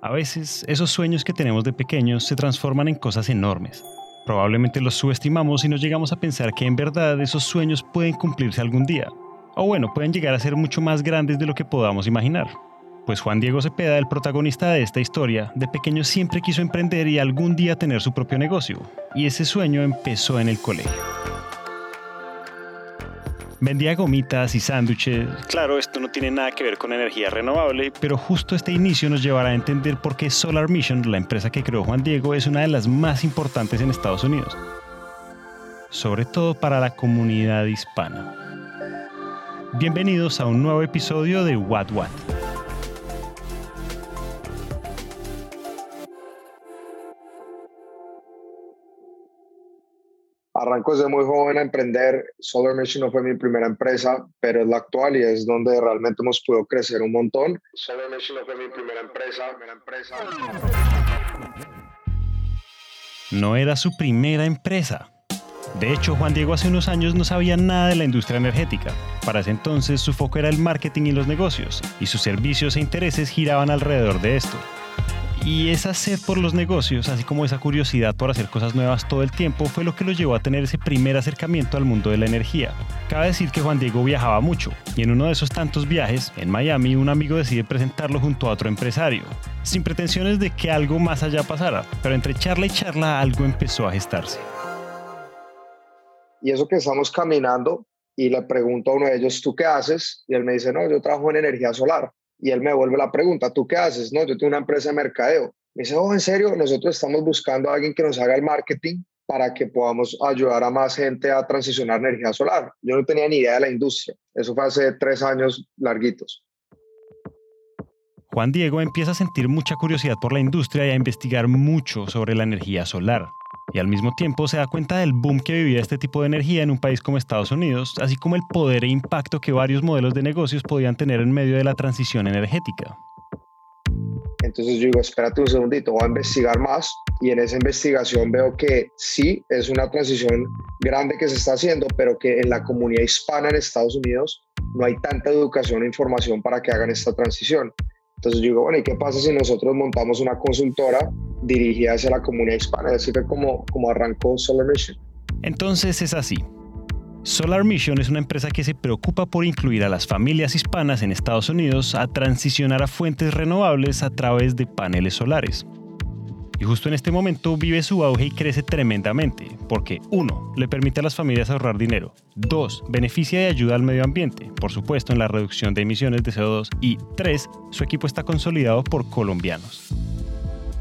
A veces, esos sueños que tenemos de pequeños se transforman en cosas enormes. Probablemente los subestimamos y nos llegamos a pensar que en verdad esos sueños pueden cumplirse algún día. O bueno, pueden llegar a ser mucho más grandes de lo que podamos imaginar. Pues Juan Diego Cepeda, el protagonista de esta historia, de pequeño siempre quiso emprender y algún día tener su propio negocio. Y ese sueño empezó en el colegio. Vendía gomitas y sándwiches. Claro, esto no tiene nada que ver con energía renovable, pero justo este inicio nos llevará a entender por qué Solar Mission, la empresa que creó Juan Diego, es una de las más importantes en Estados Unidos. Sobre todo para la comunidad hispana. Bienvenidos a un nuevo episodio de What What. Arranco desde muy joven a emprender. Solar Mission no fue mi primera empresa, pero es la actual y es donde realmente hemos podido crecer un montón. Solar Mission no fue mi primera empresa. Primera empresa. No era su primera empresa. De hecho, Juan Diego hace unos años no sabía nada de la industria energética. Para ese entonces su foco era el marketing y los negocios, y sus servicios e intereses giraban alrededor de esto. Y esa sed por los negocios, así como esa curiosidad por hacer cosas nuevas todo el tiempo, fue lo que lo llevó a tener ese primer acercamiento al mundo de la energía. Cabe decir que Juan Diego viajaba mucho, y en uno de esos tantos viajes, en Miami, un amigo decide presentarlo junto a otro empresario, sin pretensiones de que algo más allá pasara, pero entre charla y charla algo empezó a gestarse. Y eso que estamos caminando, y le pregunto a uno de ellos, ¿tú qué haces? Y él me dice, no, yo trabajo en energía solar. Y él me vuelve la pregunta, ¿tú qué haces? No, yo tengo una empresa de mercadeo. Me dice, oh, en serio, nosotros estamos buscando a alguien que nos haga el marketing para que podamos ayudar a más gente a transicionar energía solar. Yo no tenía ni idea de la industria. Eso fue hace tres años larguitos. Juan Diego empieza a sentir mucha curiosidad por la industria y a investigar mucho sobre la energía solar y al mismo tiempo se da cuenta del boom que vivía este tipo de energía en un país como Estados Unidos, así como el poder e impacto que varios modelos de negocios podían tener en medio de la transición energética. Entonces yo digo, espérate un segundito, voy a investigar más y en esa investigación veo que sí, es una transición grande que se está haciendo, pero que en la comunidad hispana en Estados Unidos no hay tanta educación e información para que hagan esta transición. Entonces yo digo, bueno, ¿y qué pasa si nosotros montamos una consultora dirigida hacia la comunidad hispana? Así fue como, como arrancó Solar Mission. Entonces es así. Solar Mission es una empresa que se preocupa por incluir a las familias hispanas en Estados Unidos a transicionar a fuentes renovables a través de paneles solares. Y justo en este momento vive su auge y crece tremendamente, porque 1. le permite a las familias ahorrar dinero, 2. beneficia y ayuda al medio ambiente, por supuesto en la reducción de emisiones de CO2, y 3. su equipo está consolidado por colombianos.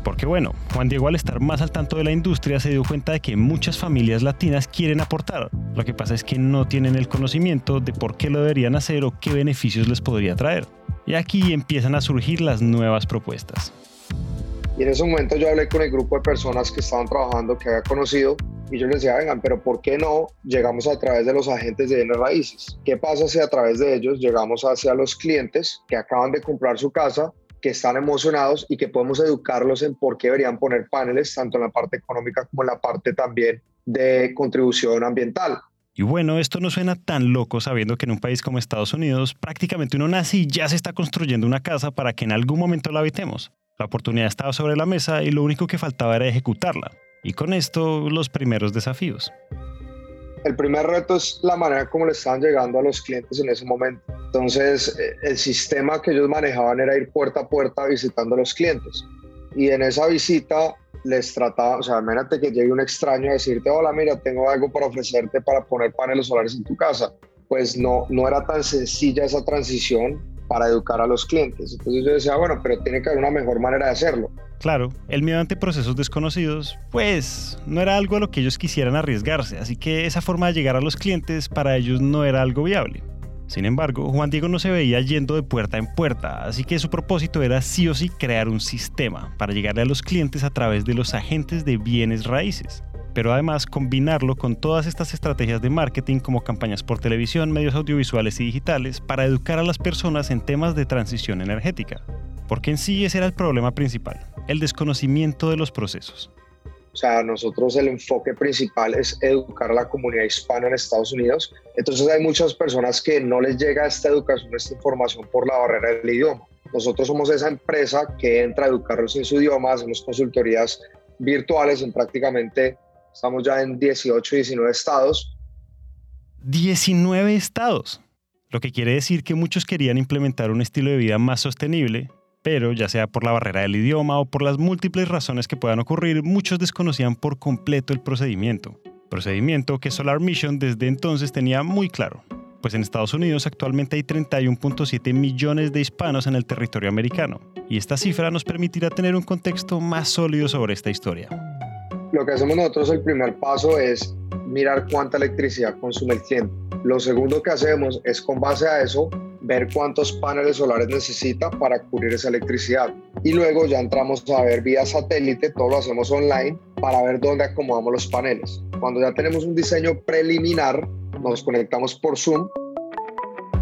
Porque bueno, Juan Diego al estar más al tanto de la industria se dio cuenta de que muchas familias latinas quieren aportar. Lo que pasa es que no tienen el conocimiento de por qué lo deberían hacer o qué beneficios les podría traer. Y aquí empiezan a surgir las nuevas propuestas. Y en ese momento yo hablé con el grupo de personas que estaban trabajando, que había conocido, y yo les decía, vengan, pero ¿por qué no llegamos a través de los agentes de bienes raíces? ¿Qué pasa si a través de ellos llegamos hacia los clientes que acaban de comprar su casa, que están emocionados y que podemos educarlos en por qué deberían poner paneles, tanto en la parte económica como en la parte también de contribución ambiental? Y bueno, esto no suena tan loco sabiendo que en un país como Estados Unidos prácticamente uno nace y ya se está construyendo una casa para que en algún momento la habitemos. La oportunidad estaba sobre la mesa y lo único que faltaba era ejecutarla. Y con esto los primeros desafíos. El primer reto es la manera como le estaban llegando a los clientes en ese momento. Entonces, eh, el sistema que ellos manejaban era ir puerta a puerta visitando a los clientes. Y en esa visita les trataba, o sea, imagínate que llegue un extraño a decirte, hola, mira, tengo algo para ofrecerte para poner paneles solares en tu casa. Pues no, no era tan sencilla esa transición para educar a los clientes. Entonces yo decía, bueno, pero tiene que haber una mejor manera de hacerlo. Claro, el miedo ante procesos desconocidos, pues no era algo a lo que ellos quisieran arriesgarse, así que esa forma de llegar a los clientes para ellos no era algo viable. Sin embargo, Juan Diego no se veía yendo de puerta en puerta, así que su propósito era sí o sí crear un sistema para llegarle a los clientes a través de los agentes de bienes raíces pero además combinarlo con todas estas estrategias de marketing como campañas por televisión, medios audiovisuales y digitales para educar a las personas en temas de transición energética. Porque en sí ese era el problema principal, el desconocimiento de los procesos. O sea, nosotros el enfoque principal es educar a la comunidad hispana en Estados Unidos. Entonces hay muchas personas que no les llega esta educación, esta información por la barrera del idioma. nosotros somos esa empresa que entra a educarlos en su idioma, hacemos consultorías virtuales en prácticamente, estamos ya en 18, 19 estados. 19 estados, lo que quiere decir que muchos querían implementar un estilo de vida más sostenible, pero ya sea por la barrera del idioma o por las múltiples razones que puedan ocurrir, muchos desconocían por completo el procedimiento. Procedimiento que Solar Mission desde entonces tenía muy claro pues en Estados Unidos actualmente hay 31.7 millones de hispanos en el territorio americano, y esta cifra nos permitirá tener un contexto más sólido sobre esta historia. Lo que hacemos nosotros, el primer paso es mirar cuánta electricidad consume el cliente. Lo segundo que hacemos es con base a eso ver cuántos paneles solares necesita para cubrir esa electricidad. Y luego ya entramos a ver vía satélite, todo lo hacemos online, para ver dónde acomodamos los paneles. Cuando ya tenemos un diseño preliminar, nos conectamos por Zoom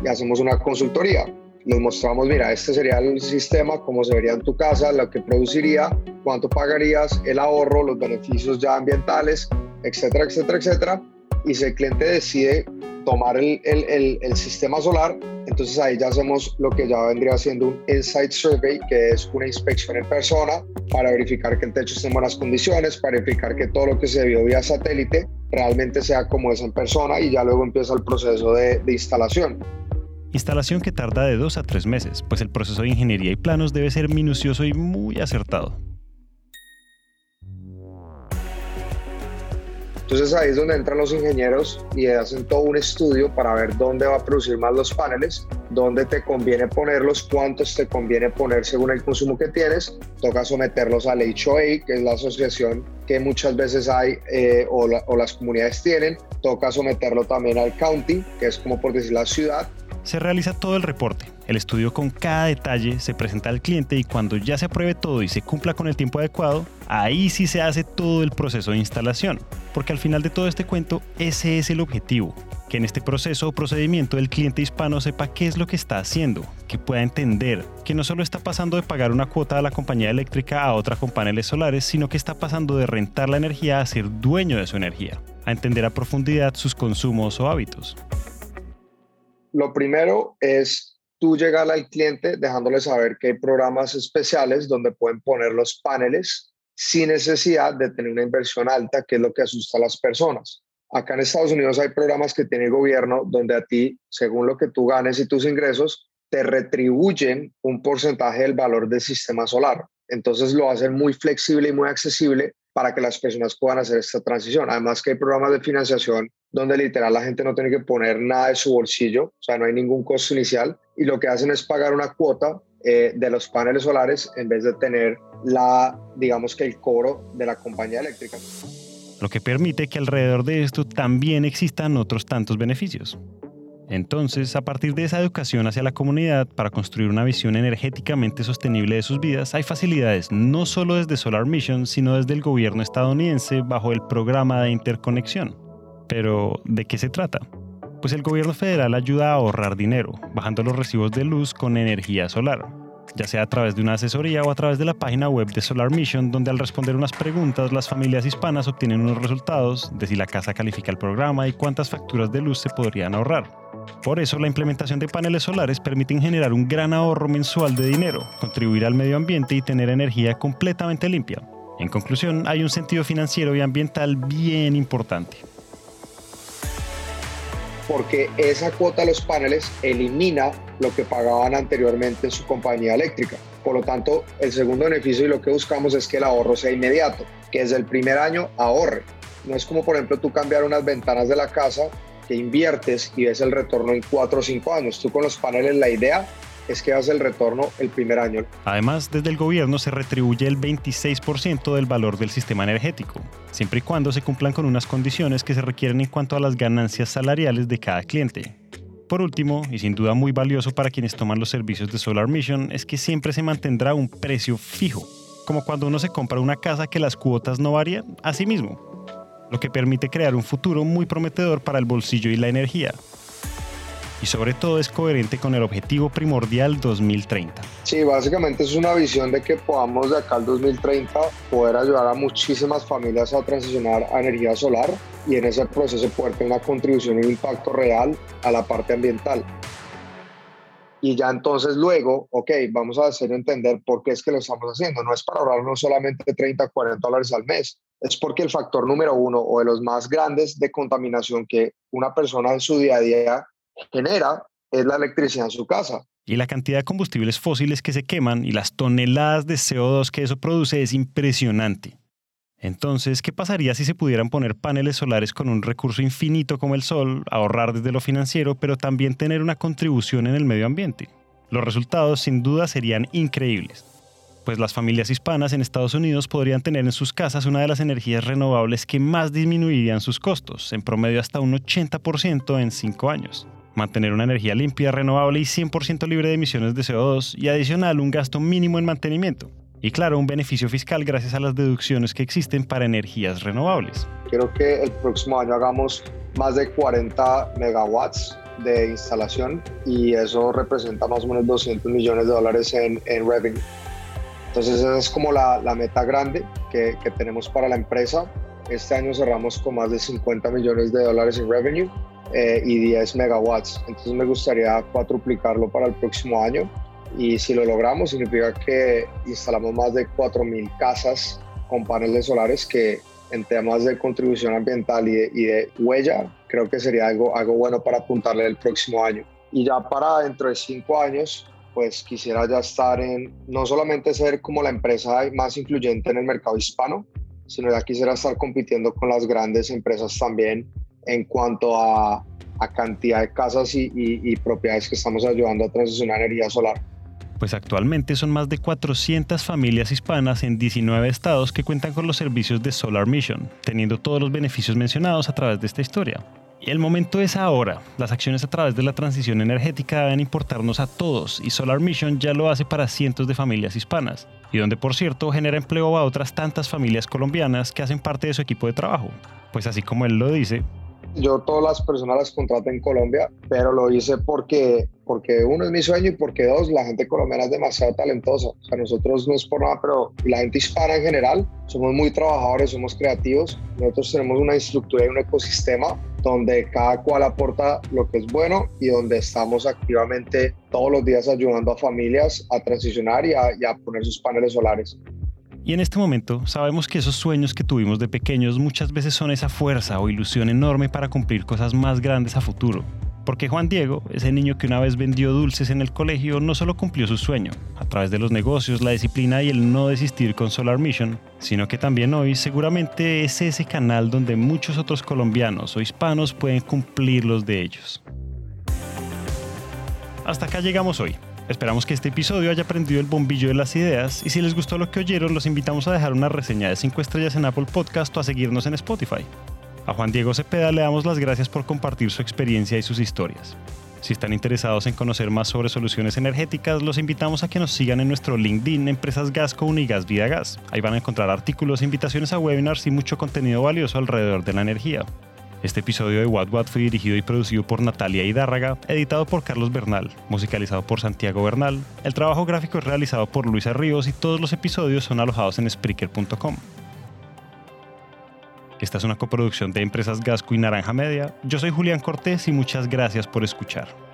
y hacemos una consultoría. Les mostramos, mira, este sería el sistema, cómo se vería en tu casa, lo que produciría, cuánto pagarías, el ahorro, los beneficios ya ambientales, etcétera, etcétera, etcétera. Y si el cliente decide tomar el, el, el, sistema solar, entonces ahí ya hacemos lo que ya vendría siendo un Insight Survey, que es una inspección en persona para verificar que el techo esté en buenas condiciones, para verificar que todo lo que se vio vía satélite realmente sea como es en persona y ya luego empieza el proceso de, de instalación. Instalación que tarda de dos a tres meses, pues el proceso de ingeniería y planos debe ser minucioso y muy acertado. Entonces ahí es donde entran los ingenieros y hacen todo un estudio para ver dónde va a producir más los paneles, dónde te conviene ponerlos, cuántos te conviene poner según el consumo que tienes. Toca someterlos al HOA, que es la asociación que muchas veces hay eh, o, o las comunidades tienen. Toca someterlo también al county, que es como por decir la ciudad. Se realiza todo el reporte el estudio con cada detalle se presenta al cliente y cuando ya se apruebe todo y se cumpla con el tiempo adecuado, ahí sí se hace todo el proceso de instalación. Porque al final de todo este cuento, ese es el objetivo. Que en este proceso o procedimiento el cliente hispano sepa qué es lo que está haciendo, que pueda entender que no solo está pasando de pagar una cuota a la compañía eléctrica a otra con paneles solares, sino que está pasando de rentar la energía a ser dueño de su energía, a entender a profundidad sus consumos o hábitos. Lo primero es tú llegar al cliente dejándole saber que hay programas especiales donde pueden poner los paneles sin necesidad de tener una inversión alta, que es lo que asusta a las personas. Acá en Estados Unidos hay programas que tiene el gobierno donde a ti, según lo que tú ganes y tus ingresos, te retribuyen un porcentaje del valor del sistema solar. Entonces lo hacen muy flexible y muy accesible para que las personas puedan hacer esta transición. Además que hay programas de financiación donde literal la gente no tiene que poner nada de su bolsillo, o sea, no hay ningún costo inicial y lo que hacen es pagar una cuota eh, de los paneles solares en vez de tener la, digamos que el cobro de la compañía eléctrica. Lo que permite que alrededor de esto también existan otros tantos beneficios. Entonces, a partir de esa educación hacia la comunidad para construir una visión energéticamente sostenible de sus vidas, hay facilidades no solo desde Solar Mission, sino desde el gobierno estadounidense bajo el programa de interconexión. Pero, ¿de qué se trata? Pues el gobierno federal ayuda a ahorrar dinero, bajando los recibos de luz con energía solar, ya sea a través de una asesoría o a través de la página web de Solar Mission, donde al responder unas preguntas las familias hispanas obtienen unos resultados de si la casa califica el programa y cuántas facturas de luz se podrían ahorrar. Por eso, la implementación de paneles solares permite generar un gran ahorro mensual de dinero, contribuir al medio ambiente y tener energía completamente limpia. En conclusión, hay un sentido financiero y ambiental bien importante. Porque esa cuota de los paneles elimina lo que pagaban anteriormente en su compañía eléctrica. Por lo tanto, el segundo beneficio y lo que buscamos es que el ahorro sea inmediato, que desde el primer año ahorre. No es como, por ejemplo, tú cambiar unas ventanas de la casa que inviertes y ves el retorno en cuatro o cinco años. Tú con los paneles la idea es que hagas el retorno el primer año. Además, desde el gobierno se retribuye el 26% del valor del sistema energético, siempre y cuando se cumplan con unas condiciones que se requieren en cuanto a las ganancias salariales de cada cliente. Por último, y sin duda muy valioso para quienes toman los servicios de Solar Mission, es que siempre se mantendrá un precio fijo, como cuando uno se compra una casa que las cuotas no varían, así mismo lo que permite crear un futuro muy prometedor para el bolsillo y la energía. Y sobre todo es coherente con el objetivo primordial 2030. Sí, básicamente es una visión de que podamos de acá al 2030 poder ayudar a muchísimas familias a transicionar a energía solar y en ese proceso poder tener una contribución y un impacto real a la parte ambiental. y ya entonces luego, ok, vamos a hacer entender por qué es que lo estamos haciendo. No es para ahorrarnos solamente 30, 40 dólares al mes, es porque el factor número uno o de los más grandes de contaminación que una persona en su día a día genera es la electricidad en su casa. Y la cantidad de combustibles fósiles que se queman y las toneladas de CO2 que eso produce es impresionante. Entonces, ¿qué pasaría si se pudieran poner paneles solares con un recurso infinito como el sol, ahorrar desde lo financiero, pero también tener una contribución en el medio ambiente? Los resultados sin duda serían increíbles, pues las familias hispanas en Estados Unidos podrían tener en sus casas una de las energías renovables que más disminuirían sus costos, en promedio hasta un 80% en 5 años. Mantener una energía limpia, renovable y 100% libre de emisiones de CO2 y adicional un gasto mínimo en mantenimiento. Y claro, un beneficio fiscal gracias a las deducciones que existen para energías renovables. Quiero que el próximo año hagamos más de 40 megawatts de instalación y eso representa más o menos 200 millones de dólares en, en revenue. Entonces esa es como la, la meta grande que, que tenemos para la empresa. Este año cerramos con más de 50 millones de dólares en revenue eh, y 10 megawatts. Entonces me gustaría cuatruplicarlo para el próximo año y si lo logramos significa que instalamos más de 4.000 casas con paneles solares que en temas de contribución ambiental y de, huella creo que sería algo, algo bueno para apuntarle el próximo año. Y ya para dentro de cinco años, pues quisiera ya estar en, no solamente ser como la empresa más influyente en el mercado hispano, sino ya quisiera estar compitiendo con las grandes empresas también en cuanto a, a cantidad de casas y, y propiedades que estamos ayudando a transicionar energía solar pues actualmente son más de 400 familias hispanas en 19 estados que cuentan con los servicios de Solar Mission, teniendo todos los beneficios mencionados a través de esta historia. El momento es ahora. Las acciones a través de la transición energética deben importarnos a todos y Solar Mission ya lo hace para cientos de familias hispanas, y donde por cierto genera empleo a otras tantas familias colombianas que hacen parte de su equipo de trabajo. Pues así como él lo dice, yo todas las personas las contrato en Colombia, pero lo hice porque, porque uno es mi sueño y porque dos, la gente colombiana es demasiado talentosa. O sea, nosotros no es por nada, pero la gente hispana en general somos muy trabajadores, somos creativos. Nosotros tenemos una estructura y un ecosistema donde cada cual aporta lo que es bueno y donde estamos activamente todos los días ayudando a familias a transicionar y a, poner sus paneles solares. Y en este momento sabemos que esos sueños que tuvimos de pequeños muchas veces son esa fuerza o ilusión enorme para cumplir cosas más grandes a futuro. Porque Juan Diego, ese niño que una vez vendió dulces en el colegio, no solo cumplió su sueño, a través de los negocios, la disciplina y el no desistir con Solar Mission, sino que también hoy seguramente es ese canal donde muchos otros colombianos o hispanos pueden cumplir los de ellos. Hasta acá llegamos hoy. Esperamos que este episodio haya prendido el bombillo de las ideas y si les gustó lo que oyeron, los invitamos a dejar una reseña de 5 estrellas en Apple Podcast o a seguirnos en Spotify. A Juan Diego Cepeda le damos las gracias por compartir su experiencia y sus historias. Si están interesados en conocer más sobre soluciones energéticas, los invitamos a que nos sigan en nuestro LinkedIn Empresas Gasco Unigas Vida Gas. Ahí van a encontrar artículos, invitaciones a webinars y mucho contenido valioso alrededor de la energía. Este episodio de What What fue dirigido y producido por Natalia Hidárraga, editado por Carlos Bernal, musicalizado por Santiago Bernal. El trabajo gráfico es realizado por Luisa Ríos y todos los episodios son alojados en Spreaker.com. Esta es una coproducción de Empresas Gasco y Naranja Media. Yo soy Julián Cortés y muchas gracias por escuchar.